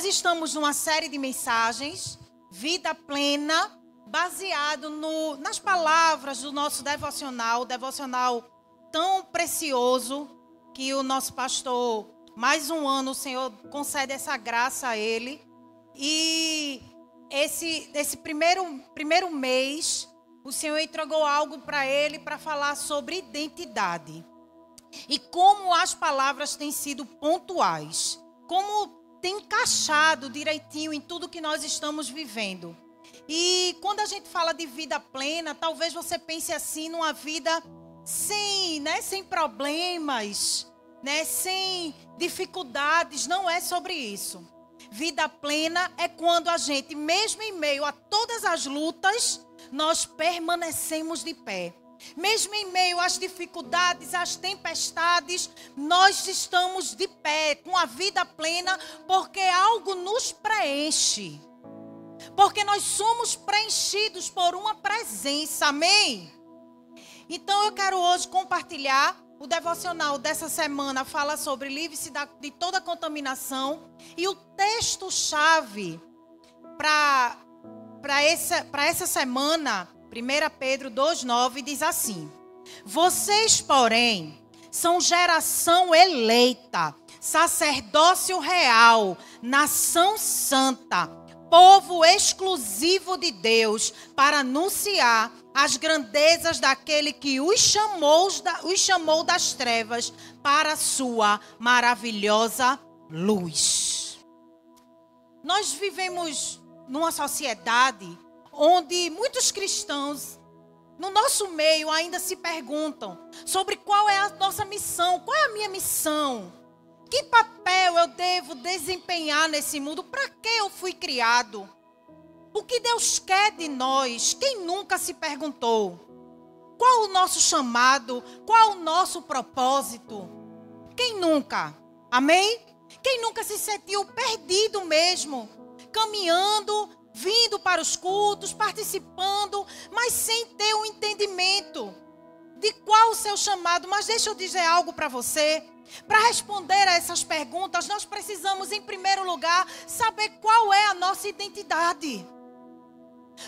Nós estamos numa série de mensagens, Vida Plena, baseado no, nas palavras do nosso devocional, devocional tão precioso que o nosso pastor, mais um ano, o Senhor concede essa graça a ele. E esse, esse primeiro, primeiro mês, o Senhor entregou algo para ele para falar sobre identidade. E como as palavras têm sido pontuais. Como tem encaixado direitinho em tudo que nós estamos vivendo. E quando a gente fala de vida plena, talvez você pense assim numa vida sem, né, sem problemas, né, sem dificuldades, não é sobre isso. Vida plena é quando a gente, mesmo em meio a todas as lutas, nós permanecemos de pé. Mesmo em meio às dificuldades, às tempestades, nós estamos de pé, com a vida plena, porque algo nos preenche. Porque nós somos preenchidos por uma presença, amém? Então eu quero hoje compartilhar o devocional dessa semana fala sobre livre-se de toda contaminação e o texto-chave para essa, essa semana 1 Pedro 2,9 diz assim: Vocês, porém, são geração eleita, sacerdócio real, nação santa, povo exclusivo de Deus, para anunciar as grandezas daquele que os chamou, os chamou das trevas para a sua maravilhosa luz. Nós vivemos numa sociedade onde muitos cristãos no nosso meio ainda se perguntam sobre qual é a nossa missão, qual é a minha missão? Que papel eu devo desempenhar nesse mundo? Para que eu fui criado? O que Deus quer de nós? Quem nunca se perguntou? Qual o nosso chamado? Qual o nosso propósito? Quem nunca? Amém? Quem nunca se sentiu perdido mesmo, caminhando vindo para os cultos, participando, mas sem ter o um entendimento de qual o seu chamado. Mas deixa eu dizer algo para você. Para responder a essas perguntas, nós precisamos, em primeiro lugar, saber qual é a nossa identidade.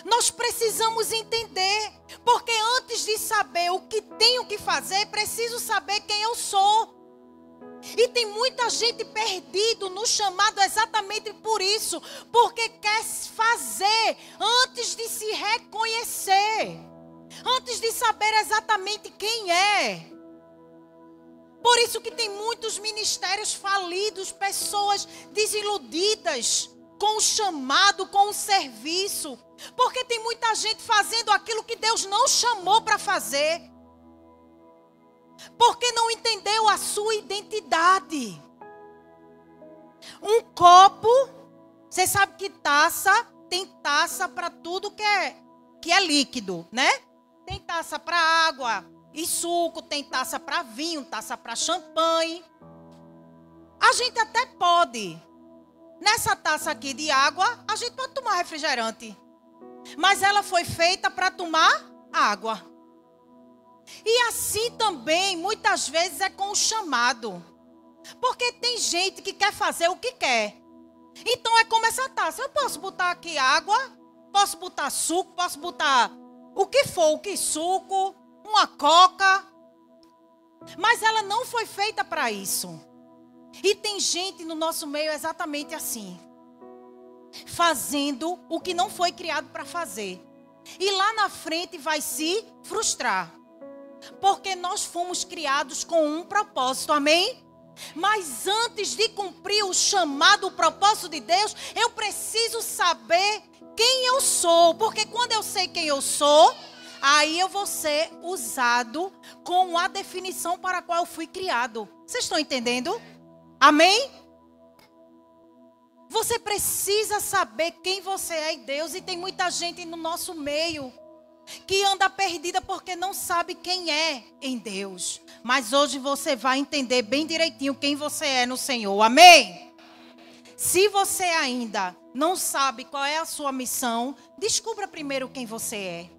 Nós precisamos entender, porque antes de saber o que tenho que fazer, preciso saber quem eu sou. E tem muita gente perdido no chamado exatamente por isso, porque quer fazer antes de se reconhecer, antes de saber exatamente quem é. Por isso que tem muitos ministérios falidos, pessoas desiludidas com o chamado, com o serviço, porque tem muita gente fazendo aquilo que Deus não chamou para fazer. Porque não entendeu a sua identidade. Um copo, você sabe que taça tem taça para tudo que é que é líquido, né? Tem taça para água e suco, tem taça para vinho, taça para champanhe. A gente até pode. Nessa taça aqui de água, a gente pode tomar refrigerante. Mas ela foi feita para tomar água. E assim também, muitas vezes, é com o chamado. Porque tem gente que quer fazer o que quer. Então é como essa taça. Eu posso botar aqui água, posso botar suco, posso botar o que for, o que suco, uma coca. Mas ela não foi feita para isso. E tem gente no nosso meio exatamente assim. Fazendo o que não foi criado para fazer. E lá na frente vai se frustrar. Porque nós fomos criados com um propósito, amém? Mas antes de cumprir o chamado, o propósito de Deus, eu preciso saber quem eu sou. Porque quando eu sei quem eu sou, aí eu vou ser usado com a definição para a qual eu fui criado. Vocês estão entendendo? Amém? Você precisa saber quem você é em Deus. E tem muita gente no nosso meio que anda perdida porque não sabe quem é em Deus. Mas hoje você vai entender bem direitinho quem você é no Senhor. Amém? Se você ainda não sabe qual é a sua missão, descubra primeiro quem você é.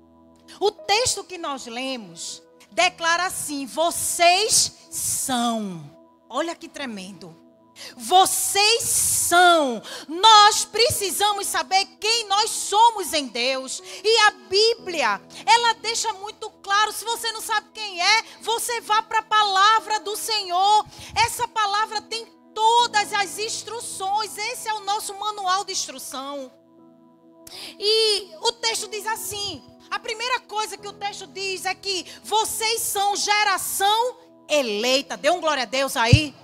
O texto que nós lemos declara assim: vocês são. Olha que tremendo. Vocês são. Nós precisamos saber quem nós somos em Deus. E a Bíblia, ela deixa muito claro. Se você não sabe quem é, você vá para a palavra do Senhor. Essa palavra tem todas as instruções. Esse é o nosso manual de instrução. E o texto diz assim: a primeira coisa que o texto diz é que vocês são geração eleita. Dê um glória a Deus aí.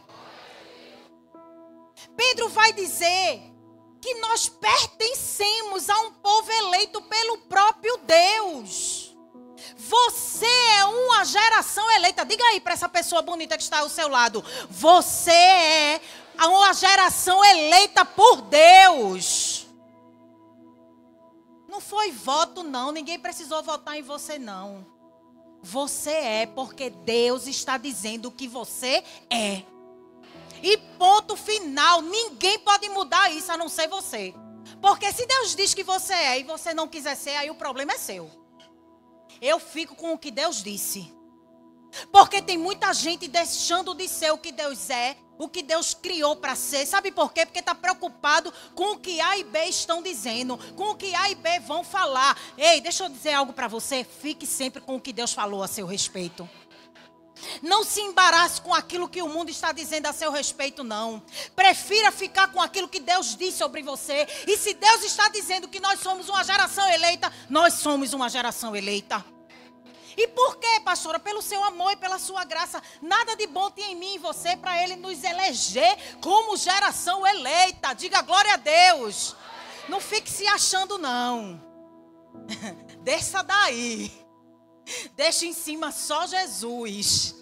Pedro vai dizer que nós pertencemos a um povo eleito pelo próprio Deus. Você é uma geração eleita. Diga aí para essa pessoa bonita que está ao seu lado. Você é uma geração eleita por Deus. Não foi voto, não. Ninguém precisou votar em você, não. Você é porque Deus está dizendo que você é. E ponto final. Ninguém pode mudar isso a não ser você. Porque se Deus diz que você é e você não quiser ser, aí o problema é seu. Eu fico com o que Deus disse. Porque tem muita gente deixando de ser o que Deus é, o que Deus criou para ser. Sabe por quê? Porque está preocupado com o que A e B estão dizendo, com o que A e B vão falar. Ei, deixa eu dizer algo para você. Fique sempre com o que Deus falou a seu respeito. Não se embarace com aquilo que o mundo está dizendo a seu respeito, não. Prefira ficar com aquilo que Deus diz sobre você. E se Deus está dizendo que nós somos uma geração eleita, nós somos uma geração eleita. E por quê, pastora? Pelo seu amor e pela sua graça. Nada de bom tem em mim e você para ele nos eleger como geração eleita. Diga glória a Deus. Não fique se achando, não. Desça daí. Deixa em cima só Jesus.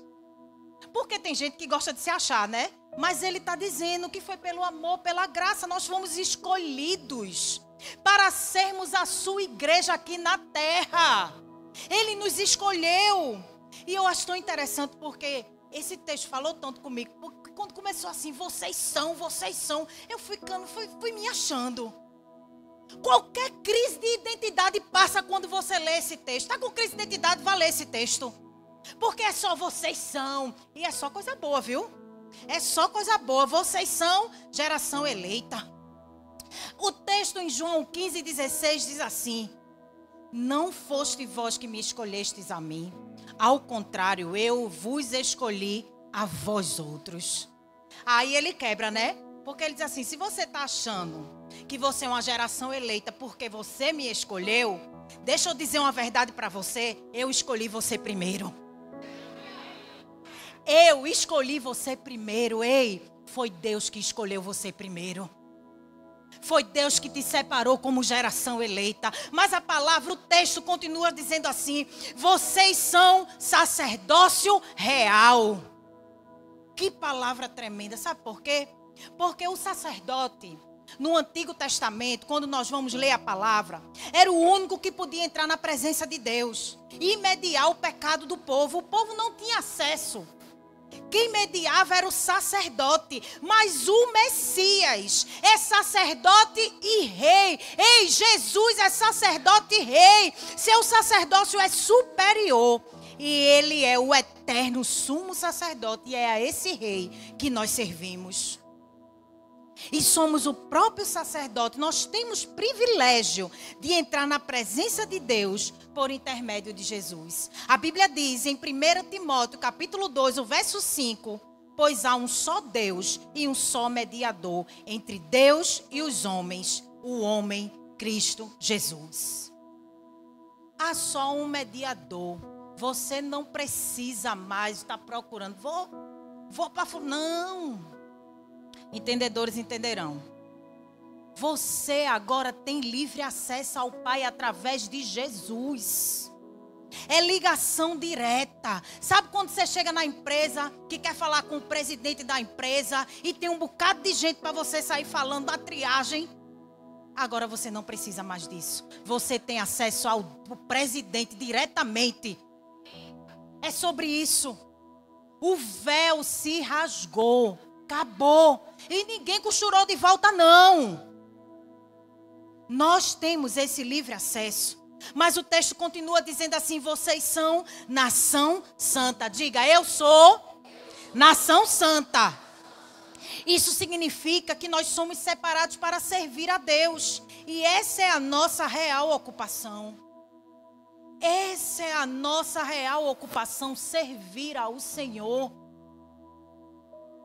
Porque tem gente que gosta de se achar, né? Mas ele está dizendo que foi pelo amor, pela graça, nós fomos escolhidos para sermos a sua igreja aqui na terra. Ele nos escolheu. E eu acho tão interessante porque esse texto falou tanto comigo. Porque quando começou assim, vocês são, vocês são, eu fui, fui, fui me achando. Qualquer crise de identidade passa quando você lê esse texto. Está com crise de identidade, vá ler esse texto. Porque é só vocês são. E é só coisa boa, viu? É só coisa boa. Vocês são geração eleita. O texto em João 15, 16 diz assim: Não foste vós que me escolhestes a mim. Ao contrário, eu vos escolhi a vós outros. Aí ele quebra, né? Porque ele diz assim: se você está achando que você é uma geração eleita porque você me escolheu, deixa eu dizer uma verdade para você: eu escolhi você primeiro. Eu escolhi você primeiro. Ei, foi Deus que escolheu você primeiro. Foi Deus que te separou como geração eleita. Mas a palavra, o texto continua dizendo assim: vocês são sacerdócio real. Que palavra tremenda. Sabe por quê? Porque o sacerdote, no Antigo Testamento, quando nós vamos ler a palavra, era o único que podia entrar na presença de Deus e mediar o pecado do povo. O povo não tinha acesso. Quem mediava era o sacerdote, mas o Messias é sacerdote e rei. Ei, Jesus é sacerdote e rei. Seu sacerdócio é superior. E ele é o eterno sumo sacerdote. E é a esse rei que nós servimos e somos o próprio sacerdote, nós temos privilégio de entrar na presença de Deus por intermédio de Jesus. A Bíblia diz em 1 Timóteo, capítulo 2, o verso 5, pois há um só Deus e um só mediador entre Deus e os homens, o homem Cristo Jesus. Há só um mediador. Você não precisa mais estar procurando. Vou, vou para não. Entendedores entenderão. Você agora tem livre acesso ao Pai através de Jesus. É ligação direta. Sabe quando você chega na empresa que quer falar com o presidente da empresa e tem um bocado de gente para você sair falando da triagem? Agora você não precisa mais disso. Você tem acesso ao presidente diretamente. É sobre isso. O véu se rasgou. Acabou. E ninguém costurou de volta, não. Nós temos esse livre acesso. Mas o texto continua dizendo assim: vocês são nação santa. Diga, eu sou nação santa. Isso significa que nós somos separados para servir a Deus. E essa é a nossa real ocupação. Essa é a nossa real ocupação, servir ao Senhor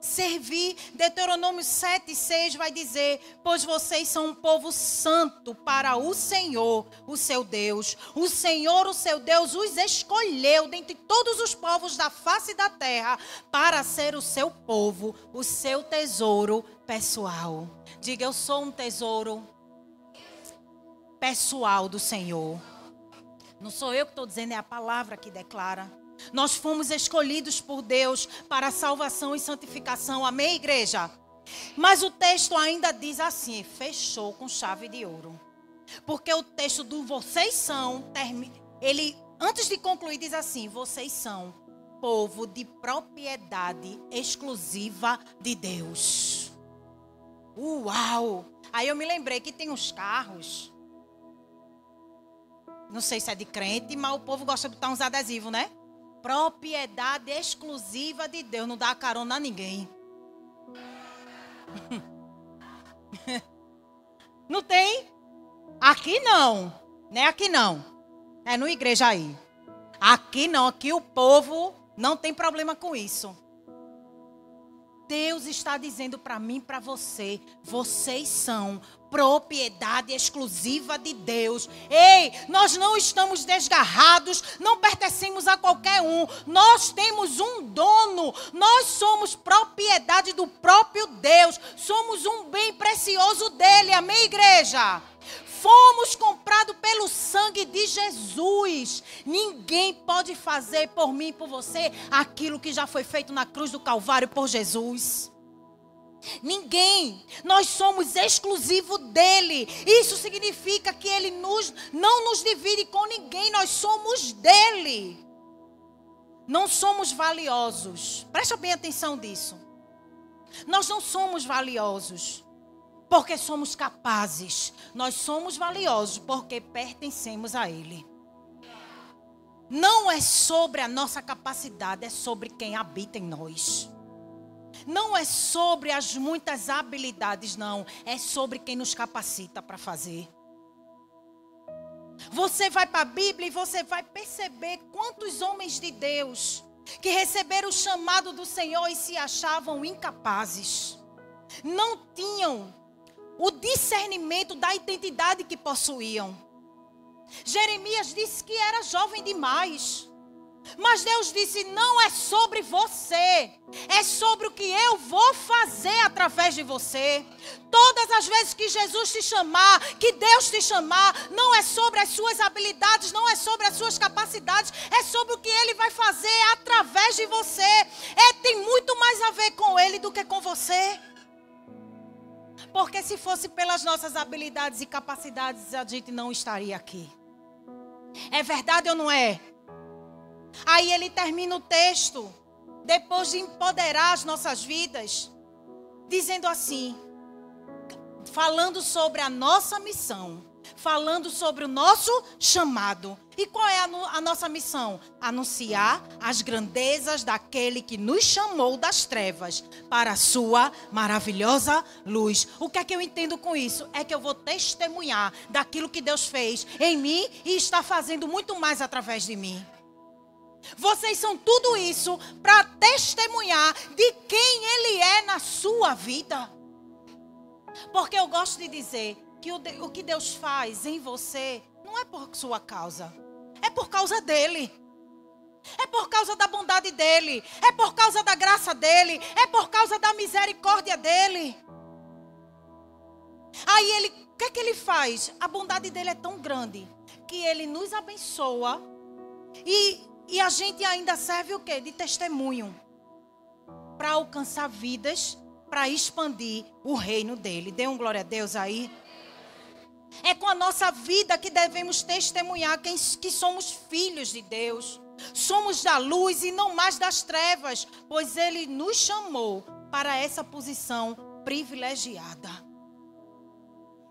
servir. Deuteronômio 7, 6 vai dizer: Pois vocês são um povo santo para o Senhor, o seu Deus. O Senhor, o seu Deus, os escolheu dentre todos os povos da face da terra para ser o seu povo, o seu tesouro pessoal. Diga: Eu sou um tesouro pessoal do Senhor. Não sou eu que estou dizendo, é a palavra que declara. Nós fomos escolhidos por Deus para salvação e santificação. Amém, igreja? Mas o texto ainda diz assim: fechou com chave de ouro. Porque o texto do vocês são, ele antes de concluir diz assim: vocês são povo de propriedade exclusiva de Deus. Uau! Aí eu me lembrei que tem uns carros. Não sei se é de crente, mas o povo gosta de botar uns adesivos, né? Propriedade exclusiva de Deus. Não dá carona a ninguém. Não tem? Aqui não. Né? Aqui não. É no igreja aí. Aqui não. Aqui o povo não tem problema com isso. Deus está dizendo para mim, para você, vocês são propriedade exclusiva de Deus. Ei, nós não estamos desgarrados, não pertencemos a qualquer um. Nós temos um dono. Nós somos propriedade do próprio Deus. Somos um bem precioso dele. Amém, igreja? Fomos comprados pelo sangue de Jesus. Ninguém pode fazer por mim e por você aquilo que já foi feito na cruz do Calvário por Jesus. Ninguém. Nós somos exclusivo dele. Isso significa que ele nos, não nos divide com ninguém. Nós somos dele. Não somos valiosos. Presta bem atenção disso. Nós não somos valiosos porque somos capazes. Nós somos valiosos porque pertencemos a ele. Não é sobre a nossa capacidade, é sobre quem habita em nós. Não é sobre as muitas habilidades, não. É sobre quem nos capacita para fazer. Você vai para a Bíblia e você vai perceber quantos homens de Deus que receberam o chamado do Senhor e se achavam incapazes. Não tinham o discernimento da identidade que possuíam. Jeremias disse que era jovem demais. Mas Deus disse: não é sobre você, é sobre o que eu vou fazer através de você. Todas as vezes que Jesus te chamar, que Deus te chamar, não é sobre as suas habilidades, não é sobre as suas capacidades, é sobre o que Ele vai fazer através de você. É, tem muito mais a ver com Ele do que com você. Porque se fosse pelas nossas habilidades e capacidades, a gente não estaria aqui. É verdade ou não é? Aí ele termina o texto, depois de empoderar as nossas vidas, dizendo assim: falando sobre a nossa missão, falando sobre o nosso chamado. E qual é a, a, nossa missão? Anunciar as grandezas daquele que nos chamou das trevas para a sua maravilhosa luz. O que é que eu entendo com isso? É que eu vou testemunhar daquilo que Deus fez em mim e está fazendo muito mais através de mim. Vocês são tudo isso para testemunhar de quem Ele é na sua vida. Porque eu gosto de dizer que o, o que Deus faz em você não é por sua causa, é por causa dele. É por causa da bondade dele, é por causa da graça dele, é por causa da misericórdia dele. Aí ele, o que é que ele faz? A bondade dele é tão grande que ele nos abençoa e e a gente ainda serve o quê? De testemunho. Para alcançar vidas, para expandir o reino dele. Dê um glória a Deus aí. É com a nossa vida que devemos testemunhar quem, que somos filhos de Deus. Somos da luz e não mais das trevas, pois Ele nos chamou para essa posição privilegiada.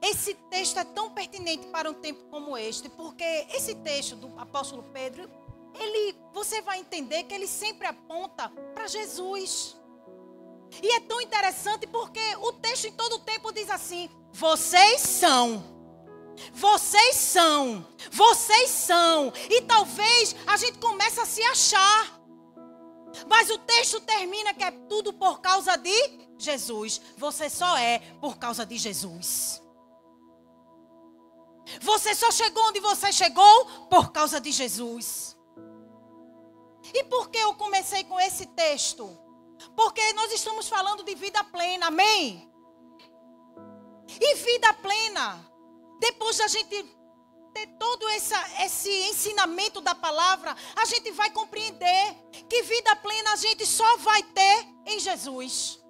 Esse texto é tão pertinente para um tempo como este, porque esse texto do apóstolo Pedro ele, você vai entender que ele sempre aponta para Jesus. E é tão interessante porque o texto em todo o tempo diz assim: vocês são. Vocês são. Vocês são. E talvez a gente comece a se achar. Mas o texto termina que é tudo por causa de Jesus. Você só é por causa de Jesus. Você só chegou onde você chegou por causa de Jesus. E por que eu comecei com esse texto? Porque nós estamos falando de vida plena, amém? E vida plena, depois da gente ter todo essa, esse ensinamento da palavra, a gente vai compreender que vida plena a gente só vai ter em Jesus.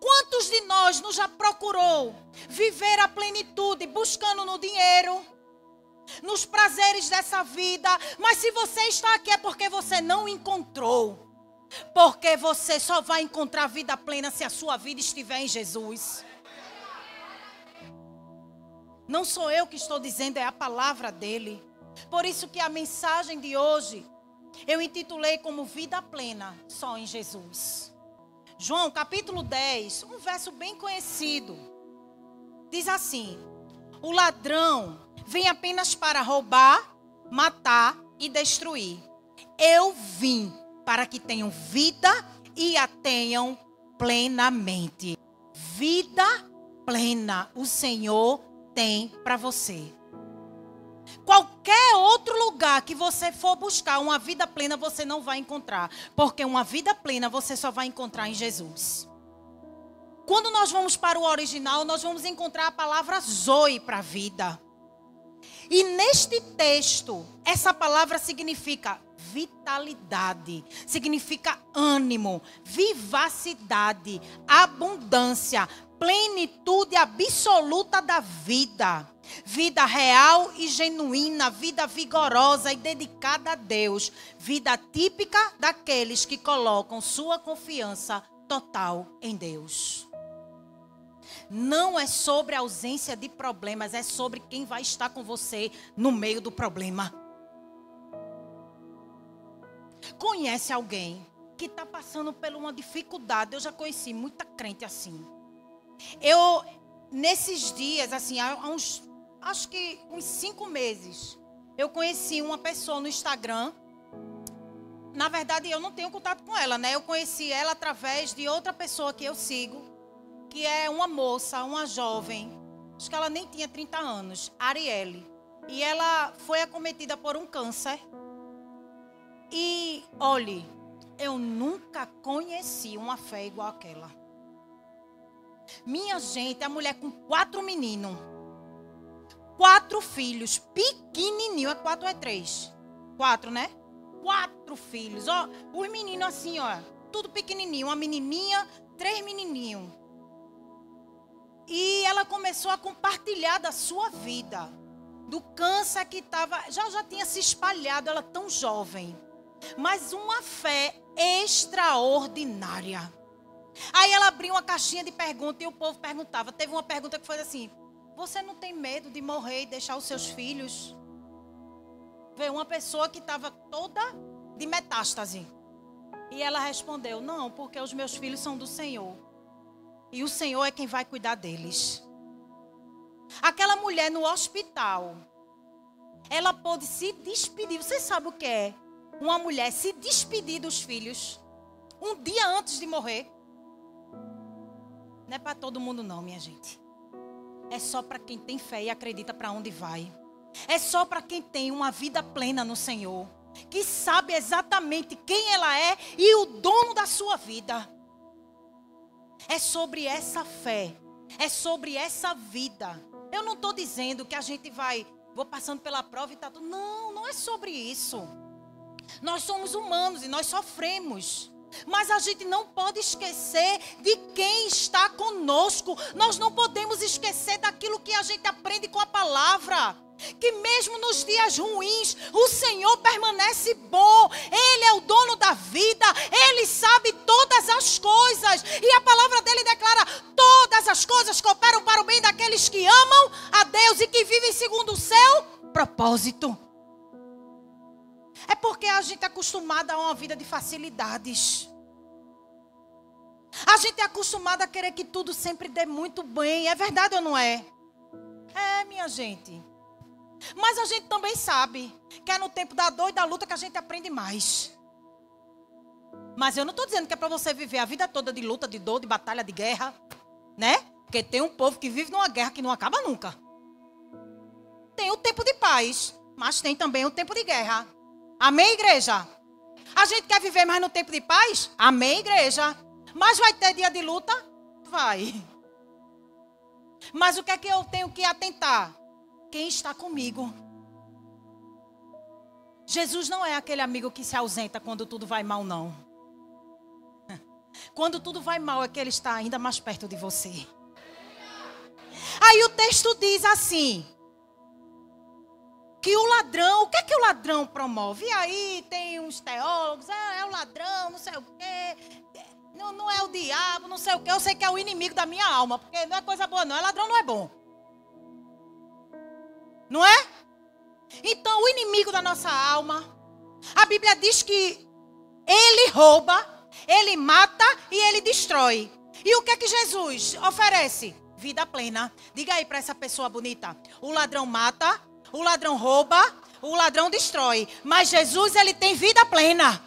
Quantos de nós nos já procurou viver a plenitude buscando no dinheiro, nos prazeres dessa vida, mas se você está aqui é porque você não encontrou. Porque você só vai encontrar vida plena se a sua vida estiver em Jesus. Não sou eu que estou dizendo, é a palavra dele. Por isso que a mensagem de hoje eu intitulei como vida plena só em Jesus. João capítulo 10, um verso bem conhecido. Diz assim: O ladrão vem apenas para roubar, matar e destruir. Eu vim para que tenham vida e a tenham plenamente. Vida plena. O Senhor tem para você. Qualquer outro lugar que você for buscar uma vida plena, você não vai encontrar. Porque uma vida plena você só vai encontrar em Jesus. Quando nós vamos para o original, nós vamos encontrar a palavra Zoe para vida. E neste texto, essa palavra significa vitalidade, significa ânimo, vivacidade, abundância, plenitude absoluta da vida. Vida real e genuína, vida vigorosa e dedicada a Deus. Vida típica daqueles que colocam sua confiança total em Deus. Não é sobre a ausência de problemas, é sobre quem vai estar com você no meio do problema. Conhece alguém que está passando por uma dificuldade? Eu já conheci muita crente assim eu, nesses dias, assim, há uns, acho que uns cinco meses, eu conheci uma pessoa no Instagram. Na verdade, eu não tenho contato com ela, né? Eu conheci ela através de outra pessoa que eu sigo, que é uma moça, uma jovem. Acho que ela nem tinha 30 anos, Arielle. E ela foi acometida por um câncer. E, olhe, eu nunca conheci uma fé igual aquela. Minha gente, a mulher com quatro meninos. Quatro filhos, pequenininho. É quatro ou é três? Quatro, né? Quatro filhos. Ó, os meninos assim, ó. Tudo pequenininho. Uma menininha, três menininhos. E ela começou a compartilhar da sua vida. Do câncer que estava. Já, já tinha se espalhado, ela tão jovem. Mas uma fé extraordinária. Aí ela abriu uma caixinha de perguntas e o povo perguntava. Teve uma pergunta que foi assim: Você não tem medo de morrer e deixar os seus filhos? Veio uma pessoa que estava toda de metástase. E ela respondeu: Não, porque os meus filhos são do Senhor. E o Senhor é quem vai cuidar deles. Aquela mulher no hospital, ela pôde se despedir. Você sabe o que é? Uma mulher se despedir dos filhos um dia antes de morrer. Não é para todo mundo não, minha gente. É só para quem tem fé e acredita para onde vai. É só para quem tem uma vida plena no Senhor, que sabe exatamente quem ela é e o dono da sua vida. É sobre essa fé, é sobre essa vida. Eu não estou dizendo que a gente vai, vou passando pela prova e tá tudo. Não, não é sobre isso. Nós somos humanos e nós sofremos. Mas a gente não pode esquecer de quem está conosco. Nós não podemos esquecer daquilo que a gente aprende com a palavra. Que mesmo nos dias ruins, o Senhor permanece bom. Ele é o dono da vida. Ele sabe todas as coisas. E a palavra dele declara: todas as coisas cooperam para o bem daqueles que amam a Deus e que vivem segundo o seu propósito. É porque a gente é acostumada a uma vida de facilidades. A gente é acostumado a querer que tudo sempre dê muito bem. É verdade ou não é? É, minha gente. Mas a gente também sabe que é no tempo da dor e da luta que a gente aprende mais. Mas eu não estou dizendo que é para você viver a vida toda de luta, de dor, de batalha, de guerra, né? Porque tem um povo que vive numa guerra que não acaba nunca. Tem o tempo de paz, mas tem também o tempo de guerra. Amém, igreja? A gente quer viver mais no tempo de paz? Amém, igreja? Mas vai ter dia de luta? Vai. Mas o que é que eu tenho que atentar? Quem está comigo? Jesus não é aquele amigo que se ausenta quando tudo vai mal, não. Quando tudo vai mal é que ele está ainda mais perto de você. Aí o texto diz assim: que o ladrão, o que é que o ladrão promove? E aí tem uns teólogos, ah, é o ladrão, não sei o quê, não, não é o diabo, não sei o quê. Eu sei que é o inimigo da minha alma, porque não é coisa boa, não. É ladrão, não é bom. Não é? Então, o inimigo da nossa alma, a Bíblia diz que ele rouba, ele mata e ele destrói. E o que é que Jesus oferece? Vida plena. Diga aí para essa pessoa bonita: o ladrão mata, o ladrão rouba, o ladrão destrói. Mas Jesus, ele tem vida plena.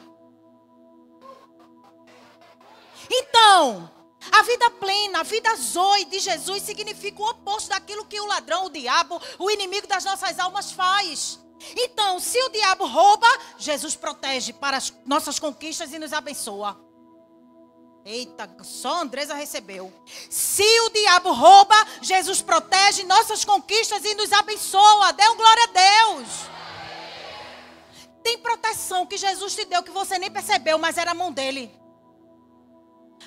Então, a vida plena, a vida zoe de Jesus significa o oposto daquilo que o ladrão, o diabo, o inimigo das nossas almas faz. Então, se o diabo rouba, Jesus protege para as nossas conquistas e nos abençoa. Eita, só Andresa recebeu. Se o diabo rouba, Jesus protege nossas conquistas e nos abençoa. Dê um glória a Deus. Tem proteção que Jesus te deu que você nem percebeu, mas era a mão dele.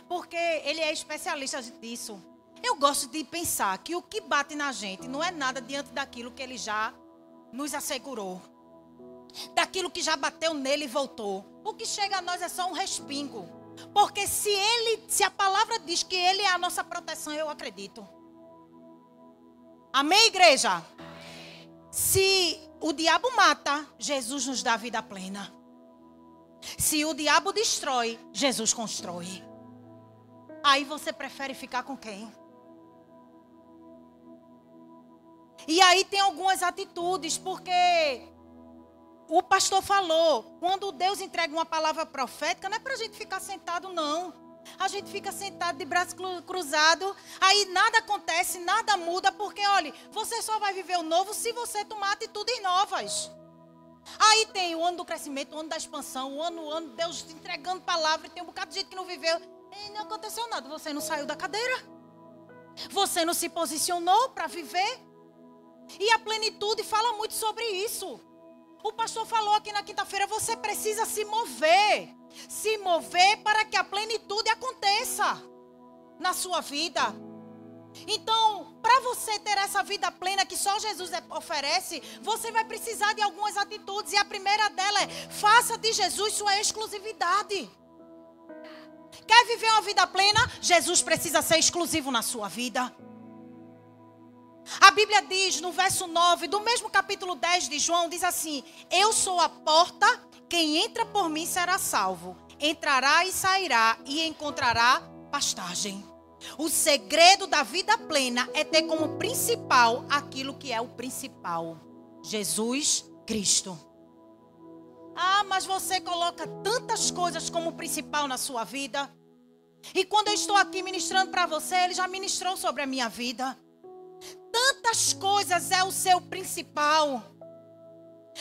Porque ele é especialista disso. Eu gosto de pensar que o que bate na gente não é nada diante daquilo que ele já nos assegurou. Daquilo que já bateu nele e voltou. O que chega a nós é só um respingo. Porque se ele, se a palavra diz que ele é a nossa proteção, eu acredito. Amém, igreja? Se o diabo mata, Jesus nos dá vida plena. Se o diabo destrói, Jesus constrói. Aí você prefere ficar com quem? E aí tem algumas atitudes, porque o pastor falou, quando Deus entrega uma palavra profética, não é para a gente ficar sentado, não. A gente fica sentado de braço cruzado, aí nada acontece, nada muda, porque, olha, você só vai viver o novo se você tomar atitudes novas. Aí tem o ano do crescimento, o ano da expansão, o ano, o ano, Deus entregando palavra, e tem um bocado de gente que não viveu. E não aconteceu nada. Você não saiu da cadeira. Você não se posicionou para viver. E a plenitude fala muito sobre isso. O pastor falou aqui na quinta-feira: você precisa se mover. Se mover para que a plenitude aconteça na sua vida. Então, para você ter essa vida plena que só Jesus é, oferece, você vai precisar de algumas atitudes. E a primeira dela é: faça de Jesus sua exclusividade. Quer viver uma vida plena? Jesus precisa ser exclusivo na sua vida. A Bíblia diz no verso 9 do mesmo capítulo 10 de João: diz assim: Eu sou a porta, quem entra por mim será salvo. Entrará e sairá e encontrará pastagem. O segredo da vida plena é ter como principal aquilo que é o principal: Jesus Cristo. Ah, mas você coloca tantas coisas como principal na sua vida. E quando eu estou aqui ministrando para você, ele já ministrou sobre a minha vida. Tantas coisas é o seu principal.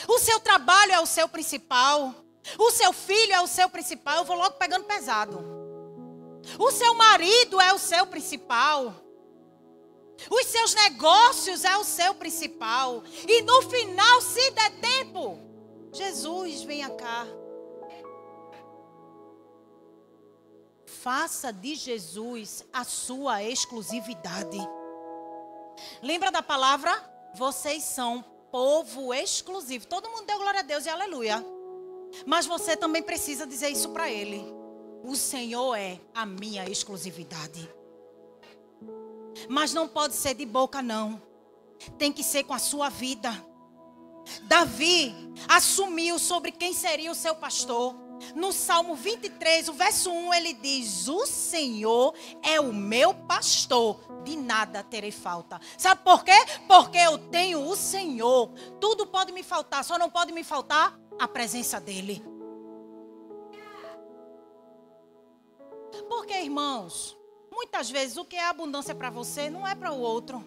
O seu trabalho é o seu principal. O seu filho é o seu principal. Eu vou logo pegando pesado. O seu marido é o seu principal. Os seus negócios é o seu principal. E no final, se der tempo, Jesus, venha cá. Faça de Jesus a sua exclusividade. Lembra da palavra? Vocês são povo exclusivo. Todo mundo deu glória a Deus e aleluia. Mas você também precisa dizer isso para ele. O Senhor é a minha exclusividade. Mas não pode ser de boca, não. Tem que ser com a sua vida. Davi assumiu sobre quem seria o seu pastor. No Salmo 23, o verso 1, ele diz: O Senhor é o meu pastor, de nada terei falta. Sabe por quê? Porque eu tenho o Senhor. Tudo pode me faltar, só não pode me faltar a presença dEle. Porque, irmãos, muitas vezes o que é abundância para você não é para o outro.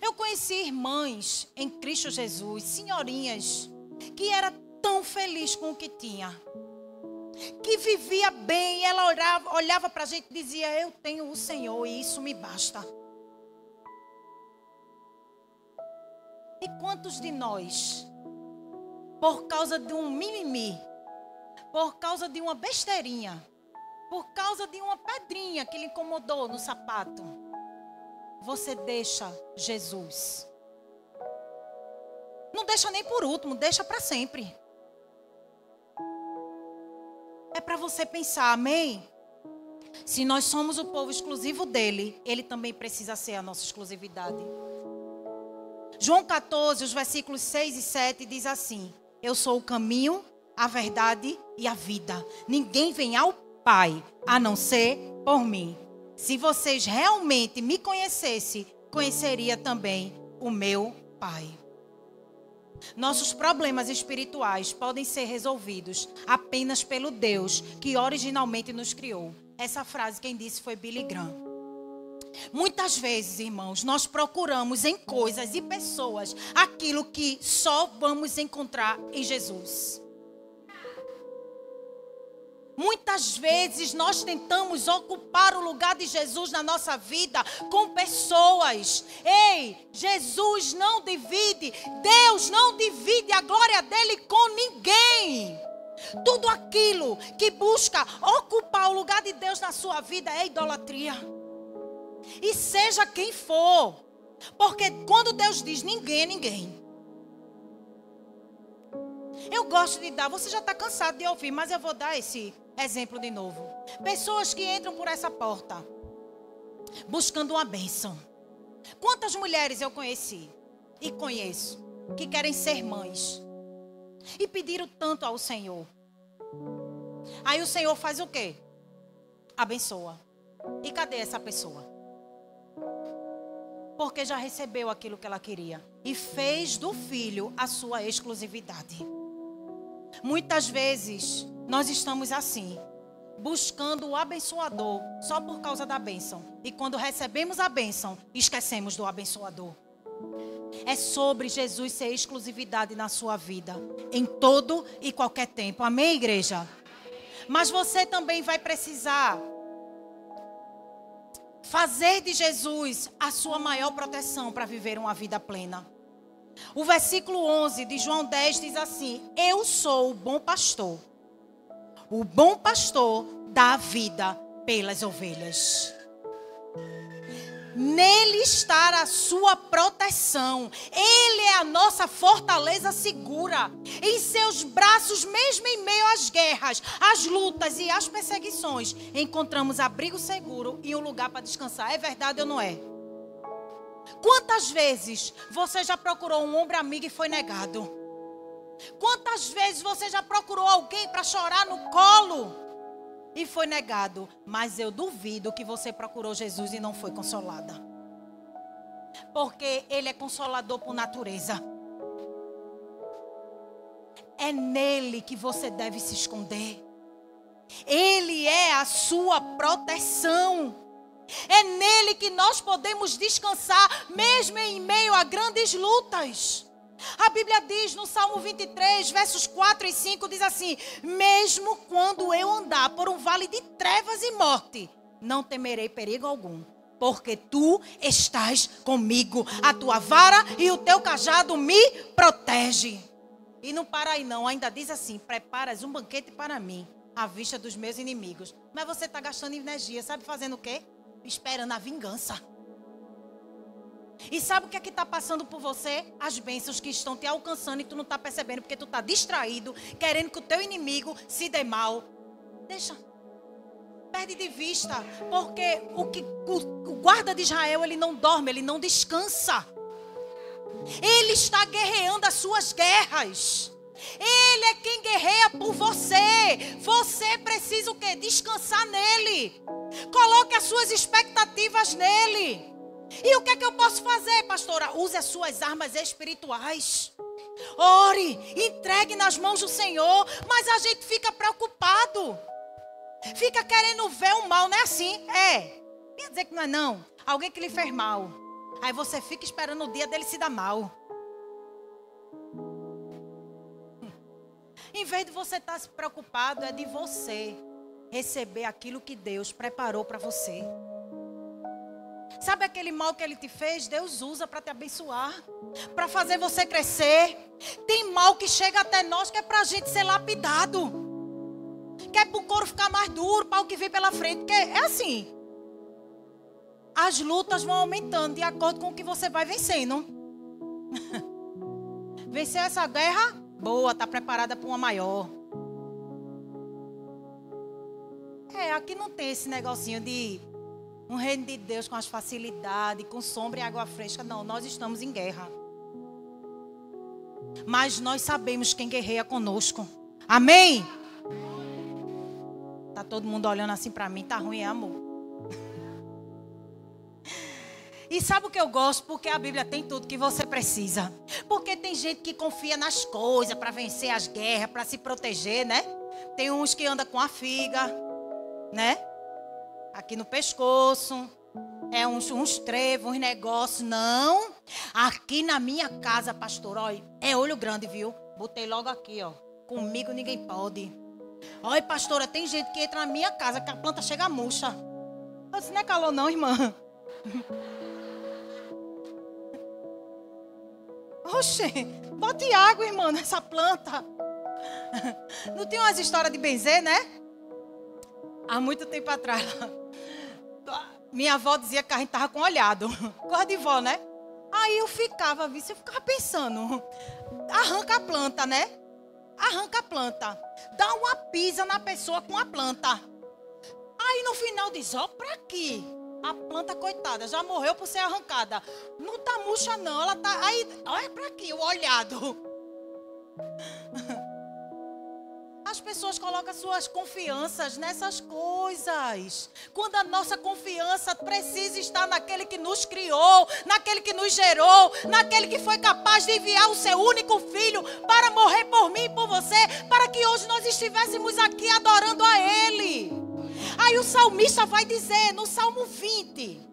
Eu conheci irmãs em Cristo Jesus, senhorinhas, que era tão feliz com o que tinha. Que vivia bem, ela olhava, olhava para a gente e dizia: Eu tenho o Senhor e isso me basta. E quantos de nós, por causa de um mimimi, por causa de uma besteirinha, por causa de uma pedrinha que lhe incomodou no sapato, você deixa Jesus? Não deixa nem por último, deixa para sempre. É para você pensar, amém? Se nós somos o povo exclusivo dele, ele também precisa ser a nossa exclusividade. João 14, os versículos 6 e 7 diz assim: Eu sou o caminho, a verdade e a vida. Ninguém vem ao Pai, a não ser por mim. Se vocês realmente me conhecessem, conheceria também o meu Pai. Nossos problemas espirituais podem ser resolvidos apenas pelo Deus que originalmente nos criou. Essa frase quem disse foi Billy Graham. Muitas vezes, irmãos, nós procuramos em coisas e pessoas aquilo que só vamos encontrar em Jesus. Muitas vezes nós tentamos ocupar o lugar de Jesus na nossa vida com pessoas. Ei, Jesus não divide, Deus não divide a glória dele com ninguém. Tudo aquilo que busca ocupar o lugar de Deus na sua vida é idolatria. E seja quem for. Porque quando Deus diz ninguém é ninguém. Eu gosto de dar, você já está cansado de ouvir, mas eu vou dar esse exemplo de novo. Pessoas que entram por essa porta buscando uma bênção. Quantas mulheres eu conheci e conheço que querem ser mães e pediram tanto ao Senhor. Aí o Senhor faz o quê? Abençoa. E cadê essa pessoa? Porque já recebeu aquilo que ela queria e fez do filho a sua exclusividade. Muitas vezes nós estamos assim, buscando o abençoador só por causa da bênção. E quando recebemos a bênção, esquecemos do abençoador. É sobre Jesus ser exclusividade na sua vida, em todo e qualquer tempo. Amém, igreja? Mas você também vai precisar fazer de Jesus a sua maior proteção para viver uma vida plena. O versículo 11 de João 10 diz assim: Eu sou o bom pastor. O bom pastor dá a vida pelas ovelhas. Nele está a sua proteção. Ele é a nossa fortaleza segura. Em seus braços, mesmo em meio às guerras, às lutas e às perseguições, encontramos abrigo seguro e um lugar para descansar. É verdade ou não é? Quantas vezes você já procurou um ombro amigo e foi negado? Quantas vezes você já procurou alguém para chorar no colo e foi negado? Mas eu duvido que você procurou Jesus e não foi consolada. Porque Ele é consolador por natureza. É nele que você deve se esconder. Ele é a sua proteção. É nele que nós podemos descansar, mesmo em meio a grandes lutas. A Bíblia diz no Salmo 23, versos 4 e 5, diz assim: Mesmo quando eu andar por um vale de trevas e morte, não temerei perigo algum, porque tu estás comigo, a tua vara e o teu cajado me protege. E não para aí não, ainda diz assim: Preparas um banquete para mim, à vista dos meus inimigos. Mas você está gastando energia, sabe fazendo o quê? esperando a vingança. E sabe o que é que está passando por você? As bênçãos que estão te alcançando e tu não está percebendo porque tu está distraído, querendo que o teu inimigo se dê mal. Deixa. Perde de vista, porque o que o, o guarda de Israel ele não dorme, ele não descansa. Ele está guerreando as suas guerras. Ele é quem guerreia por você. Você precisa o quê? Descansar nele. Coloque as suas expectativas nele. E o que é que eu posso fazer, pastora? Use as suas armas espirituais. Ore, entregue nas mãos do Senhor, mas a gente fica preocupado. Fica querendo ver o mal, não é assim? É. Quer dizer que não é não. Alguém que lhe fez mal. Aí você fica esperando o dia dele se dar mal. Em vez de você estar se preocupado, é de você receber aquilo que Deus preparou para você. Sabe aquele mal que ele te fez? Deus usa para te abençoar, para fazer você crescer. Tem mal que chega até nós que é para a gente ser lapidado, que é para o couro ficar mais duro, para o que vem pela frente. Que é assim. As lutas vão aumentando de acordo com o que você vai vencendo. Vencer essa guerra, boa, está preparada para uma maior. É, aqui não tem esse negocinho de um reino de Deus com as facilidades, com sombra e água fresca. Não, nós estamos em guerra. Mas nós sabemos quem guerreia conosco. Amém? Tá todo mundo olhando assim para mim, tá ruim, é amor. E sabe o que eu gosto? Porque a Bíblia tem tudo que você precisa. Porque tem gente que confia nas coisas para vencer as guerras, para se proteger, né? Tem uns que andam com a figa, né? Aqui no pescoço. É uns, uns trevos, uns negócios. Não. Aqui na minha casa, pastor, olha, é olho grande, viu? Botei logo aqui, ó. Comigo ninguém pode. Olha, pastora, tem gente que entra na minha casa que a planta chega murcha. Eu não é calor não, irmã. Oxê, bote água, irmã, nessa planta. Não tem umas histórias de benzer, né? Há muito tempo atrás. Minha avó dizia que a gente tava com olhado. Coisa de vó, né? Aí eu ficava, viu? Eu ficava pensando. Arranca a planta, né? Arranca a planta. Dá uma pisa na pessoa com a planta. Aí no final diz, ó, pra quê? A planta, coitada, já morreu por ser arrancada. Não tá murcha, não. Ela tá. Aí, olha pra aqui, o olhado. As pessoas colocam suas confianças nessas coisas. Quando a nossa confiança precisa estar naquele que nos criou, naquele que nos gerou, naquele que foi capaz de enviar o seu único filho para morrer por mim e por você, para que hoje nós estivéssemos aqui adorando a Ele. Aí o salmista vai dizer no Salmo 20,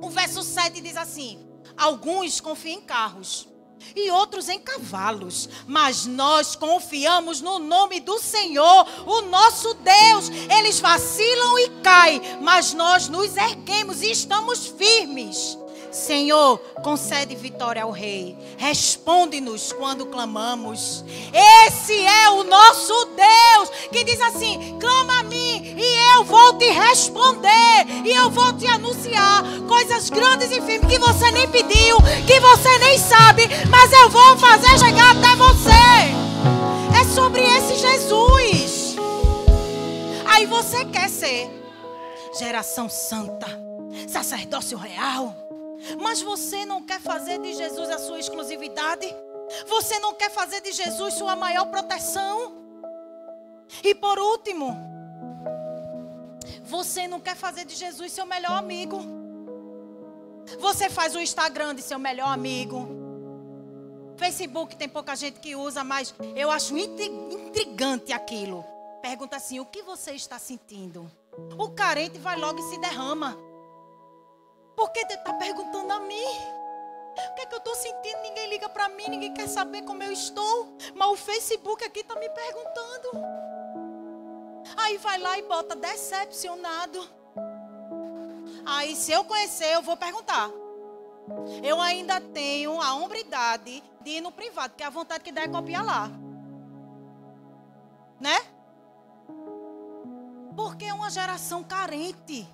o verso 7 diz assim: Alguns confiam em carros e outros em cavalos. Mas nós confiamos no nome do Senhor, o nosso Deus. Eles vacilam e caem, mas nós nos erguemos e estamos firmes. Senhor, concede vitória ao Rei. Responde-nos quando clamamos. Esse é o nosso Deus que diz assim: clama a mim e eu vou te responder. E eu vou te anunciar coisas grandes e firmes que você nem pediu, que você nem sabe, mas eu vou fazer chegar até você. É sobre esse Jesus. Aí você quer ser geração santa, sacerdócio real mas você não quer fazer de Jesus a sua exclusividade? Você não quer fazer de Jesus sua maior proteção? E por último, você não quer fazer de Jesus seu melhor amigo? Você faz o Instagram de seu melhor amigo. Facebook tem pouca gente que usa, mas eu acho intrigante aquilo. Pergunta assim: o que você está sentindo? O carente vai logo e se derrama. Por que está perguntando a mim? O que é que eu estou sentindo? Ninguém liga para mim, ninguém quer saber como eu estou. Mas o Facebook aqui está me perguntando. Aí vai lá e bota decepcionado. Aí se eu conhecer, eu vou perguntar. Eu ainda tenho a hombridade de ir no privado, porque a vontade que dá é copiar lá. Né? Porque é uma geração carente.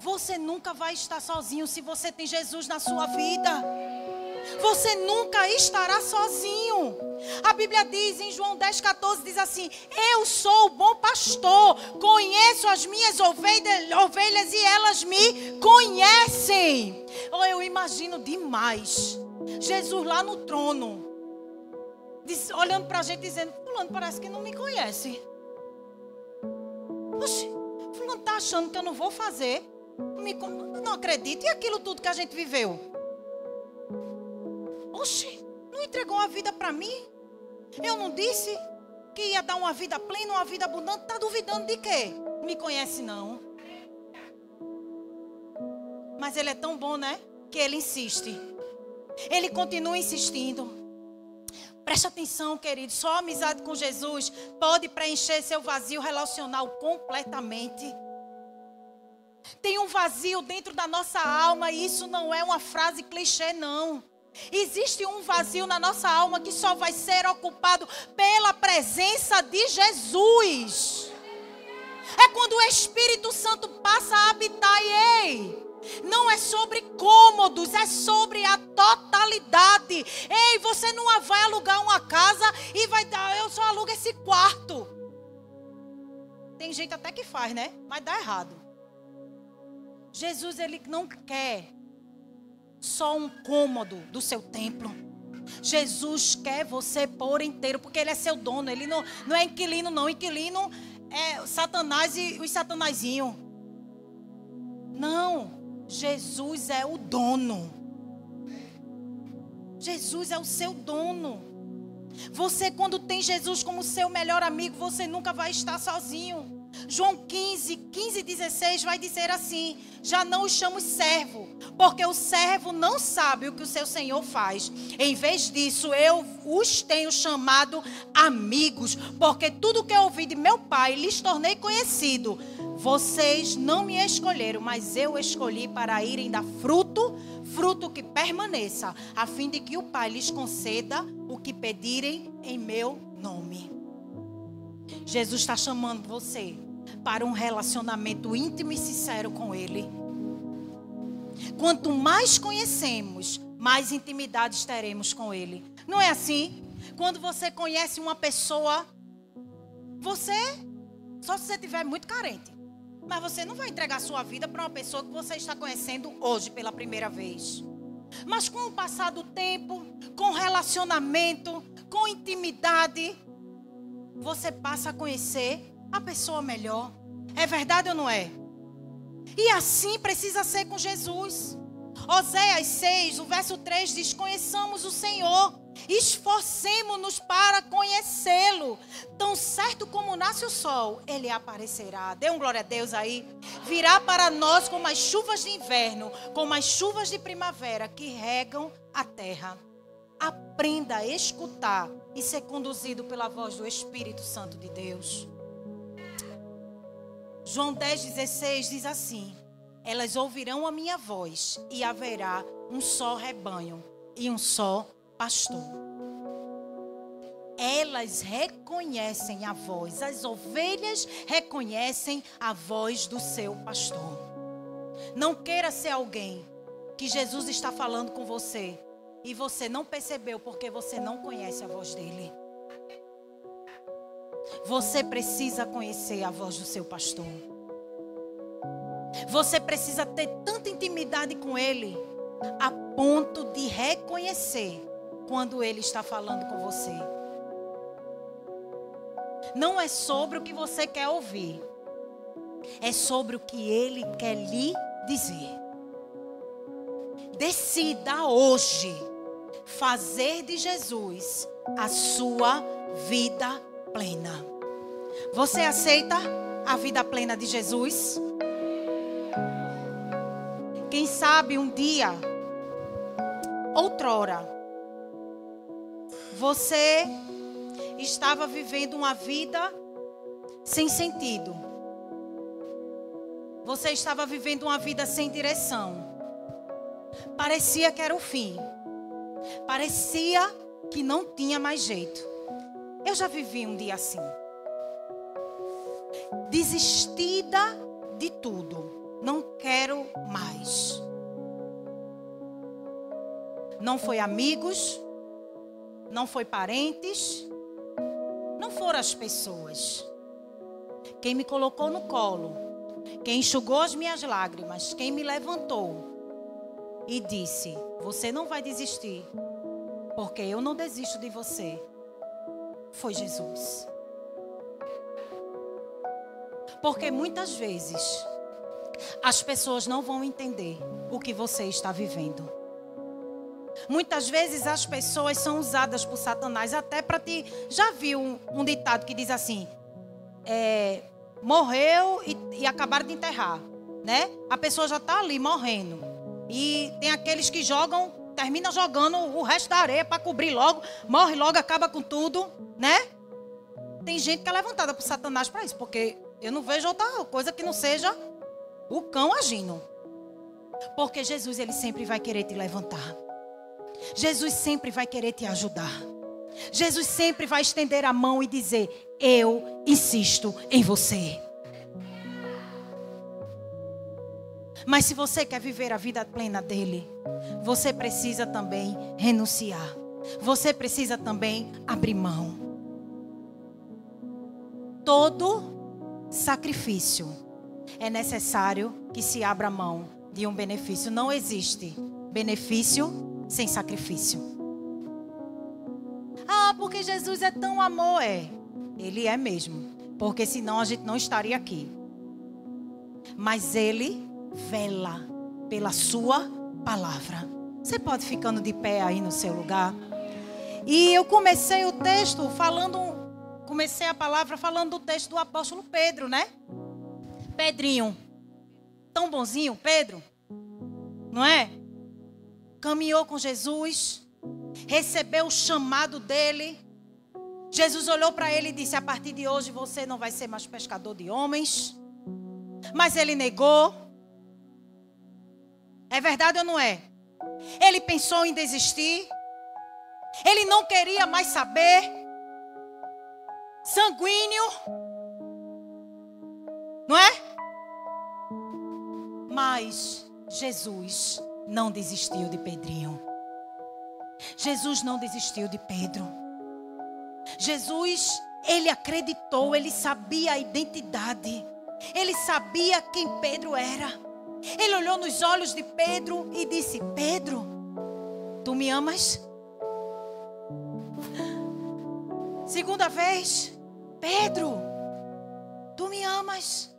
Você nunca vai estar sozinho se você tem Jesus na sua vida. Você nunca estará sozinho. A Bíblia diz em João 10,14: diz assim: Eu sou o bom pastor, conheço as minhas ovelhas e elas me conhecem. Oh, eu imagino demais. Jesus lá no trono, diz, olhando para a gente dizendo: Fulano parece que não me conhece. Oxe, Fulano está achando que eu não vou fazer. Não acredito. E aquilo tudo que a gente viveu? Oxe, não entregou a vida para mim? Eu não disse que ia dar uma vida plena, uma vida abundante? Está duvidando de quê? Me conhece não. Mas ele é tão bom, né? Que ele insiste. Ele continua insistindo. Preste atenção, querido. Só a amizade com Jesus pode preencher seu vazio relacional completamente. Tem um vazio dentro da nossa alma e isso não é uma frase clichê, não. Existe um vazio na nossa alma que só vai ser ocupado pela presença de Jesus. É quando o Espírito Santo passa a habitar e ei, não é sobre cômodos, é sobre a totalidade. Ei, você não vai alugar uma casa e vai dar, eu só alugo esse quarto. Tem gente até que faz, né? Mas dá errado. Jesus, ele não quer só um cômodo do seu templo. Jesus quer você por inteiro, porque ele é seu dono. Ele não, não é inquilino, não. Inquilino é Satanás e os satanazinhos. Não. Jesus é o dono. Jesus é o seu dono. Você, quando tem Jesus como seu melhor amigo, você nunca vai estar sozinho. João 15, 15 16 vai dizer assim: Já não os chamo servo, porque o servo não sabe o que o seu senhor faz. Em vez disso, eu os tenho chamado amigos, porque tudo que eu ouvi de meu pai lhes tornei conhecido. Vocês não me escolheram, mas eu escolhi para irem dar fruto, fruto que permaneça, a fim de que o Pai lhes conceda o que pedirem em meu nome. Jesus está chamando você para um relacionamento íntimo e sincero com Ele. Quanto mais conhecemos, mais intimidades teremos com Ele. Não é assim? Quando você conhece uma pessoa, você, só se você estiver muito carente, mas você não vai entregar sua vida para uma pessoa que você está conhecendo hoje pela primeira vez. Mas com o passar do tempo, com relacionamento, com intimidade, você passa a conhecer a pessoa melhor. É verdade ou não é? E assim precisa ser com Jesus. Oséias 6, o verso 3 diz: Conheçamos o Senhor Esforcemos-nos para conhecê-lo. Tão certo como nasce o sol, ele aparecerá. Dê um glória a Deus aí. Virá para nós como as chuvas de inverno, como as chuvas de primavera que regam a terra. Aprenda a escutar e ser conduzido pela voz do Espírito Santo de Deus. João 10,16 diz assim: Elas ouvirão a minha voz e haverá um só rebanho e um só pastor. Elas reconhecem a voz, as ovelhas reconhecem a voz do seu pastor. Não queira ser alguém que Jesus está falando com você e você não percebeu porque você não conhece a voz dele. Você precisa conhecer a voz do seu pastor. Você precisa ter tanta intimidade com ele a ponto de reconhecer quando Ele está falando com você. Não é sobre o que você quer ouvir, é sobre o que Ele quer lhe dizer. Decida hoje fazer de Jesus a sua vida plena. Você aceita a vida plena de Jesus? Quem sabe um dia, outrora, você estava vivendo uma vida sem sentido. Você estava vivendo uma vida sem direção. Parecia que era o fim. Parecia que não tinha mais jeito. Eu já vivi um dia assim. Desistida de tudo. Não quero mais. Não foi amigos, não foi parentes, não foram as pessoas. Quem me colocou no colo, quem enxugou as minhas lágrimas, quem me levantou e disse: Você não vai desistir, porque eu não desisto de você. Foi Jesus. Porque muitas vezes as pessoas não vão entender o que você está vivendo. Muitas vezes as pessoas são usadas por Satanás até para te. Já viu um, um, ditado que diz assim: é, morreu e, e acabaram de enterrar, né? A pessoa já está ali morrendo. E tem aqueles que jogam, termina jogando o resto da areia para cobrir logo, morre logo, acaba com tudo, né? Tem gente que é levantada por Satanás para isso, porque eu não vejo outra coisa que não seja o cão agindo. Porque Jesus, ele sempre vai querer te levantar. Jesus sempre vai querer te ajudar. Jesus sempre vai estender a mão e dizer: Eu insisto em você. Mas se você quer viver a vida plena dele, você precisa também renunciar. Você precisa também abrir mão. Todo sacrifício é necessário que se abra mão de um benefício. Não existe benefício sem sacrifício. Ah, porque Jesus é tão amor, é. Ele é mesmo. Porque senão a gente não estaria aqui. Mas ele vela pela sua palavra. Você pode ficando de pé aí no seu lugar. E eu comecei o texto falando, comecei a palavra falando do texto do apóstolo Pedro, né? Pedrinho, tão bonzinho, Pedro, não é? Caminhou com Jesus, recebeu o chamado dele. Jesus olhou para ele e disse: A partir de hoje você não vai ser mais pescador de homens. Mas ele negou. É verdade ou não é? Ele pensou em desistir. Ele não queria mais saber. Sanguíneo. Não é? Mas Jesus não desistiu de Pedrinho. Jesus não desistiu de Pedro. Jesus, ele acreditou, ele sabia a identidade. Ele sabia quem Pedro era. Ele olhou nos olhos de Pedro e disse: Pedro, tu me amas? Segunda vez, Pedro, tu me amas?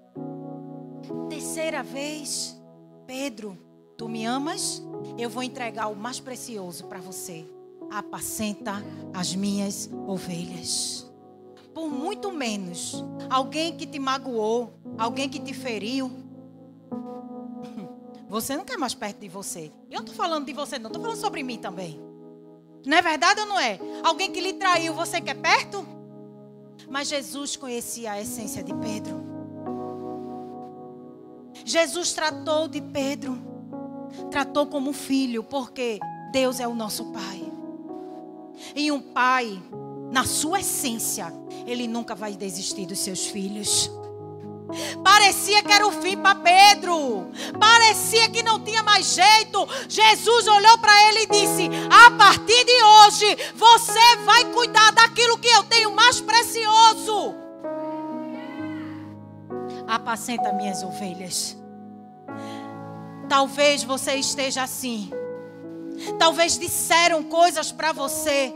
Terceira vez, Pedro, tu me amas? Eu vou entregar o mais precioso para você. Apacenta as minhas ovelhas. Por muito menos, alguém que te magoou, alguém que te feriu, você não quer mais perto de você. Eu não estou falando de você, não. Estou falando sobre mim também. Não é verdade ou não é? Alguém que lhe traiu, você quer perto? Mas Jesus conhecia a essência de Pedro. Jesus tratou de Pedro. Tratou como filho, porque Deus é o nosso Pai. E um pai, na sua essência, ele nunca vai desistir dos seus filhos. Parecia que era o fim para Pedro. Parecia que não tinha mais jeito. Jesus olhou para ele e disse: A partir de hoje, você vai cuidar daquilo que eu tenho mais precioso. Apacenta minhas ovelhas. Talvez você esteja assim. Talvez disseram coisas para você.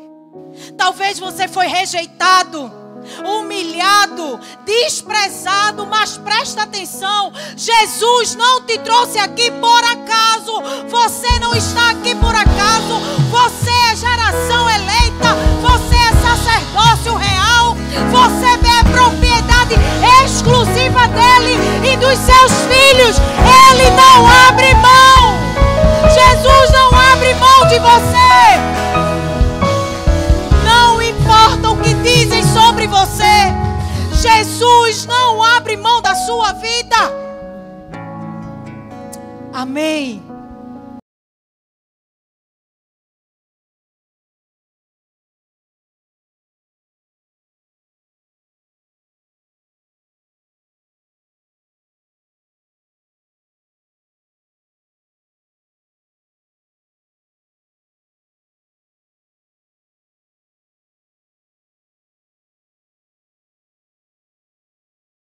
Talvez você foi rejeitado humilhado, desprezado, mas presta atenção: Jesus não te trouxe aqui por acaso, você não está aqui por acaso, você é geração eleita, você é sacerdócio real, você é propriedade exclusiva dele e dos seus filhos, ele não abre mão, Jesus não abre mão de você. Sobre você. Jesus não abre mão da sua vida. Amém.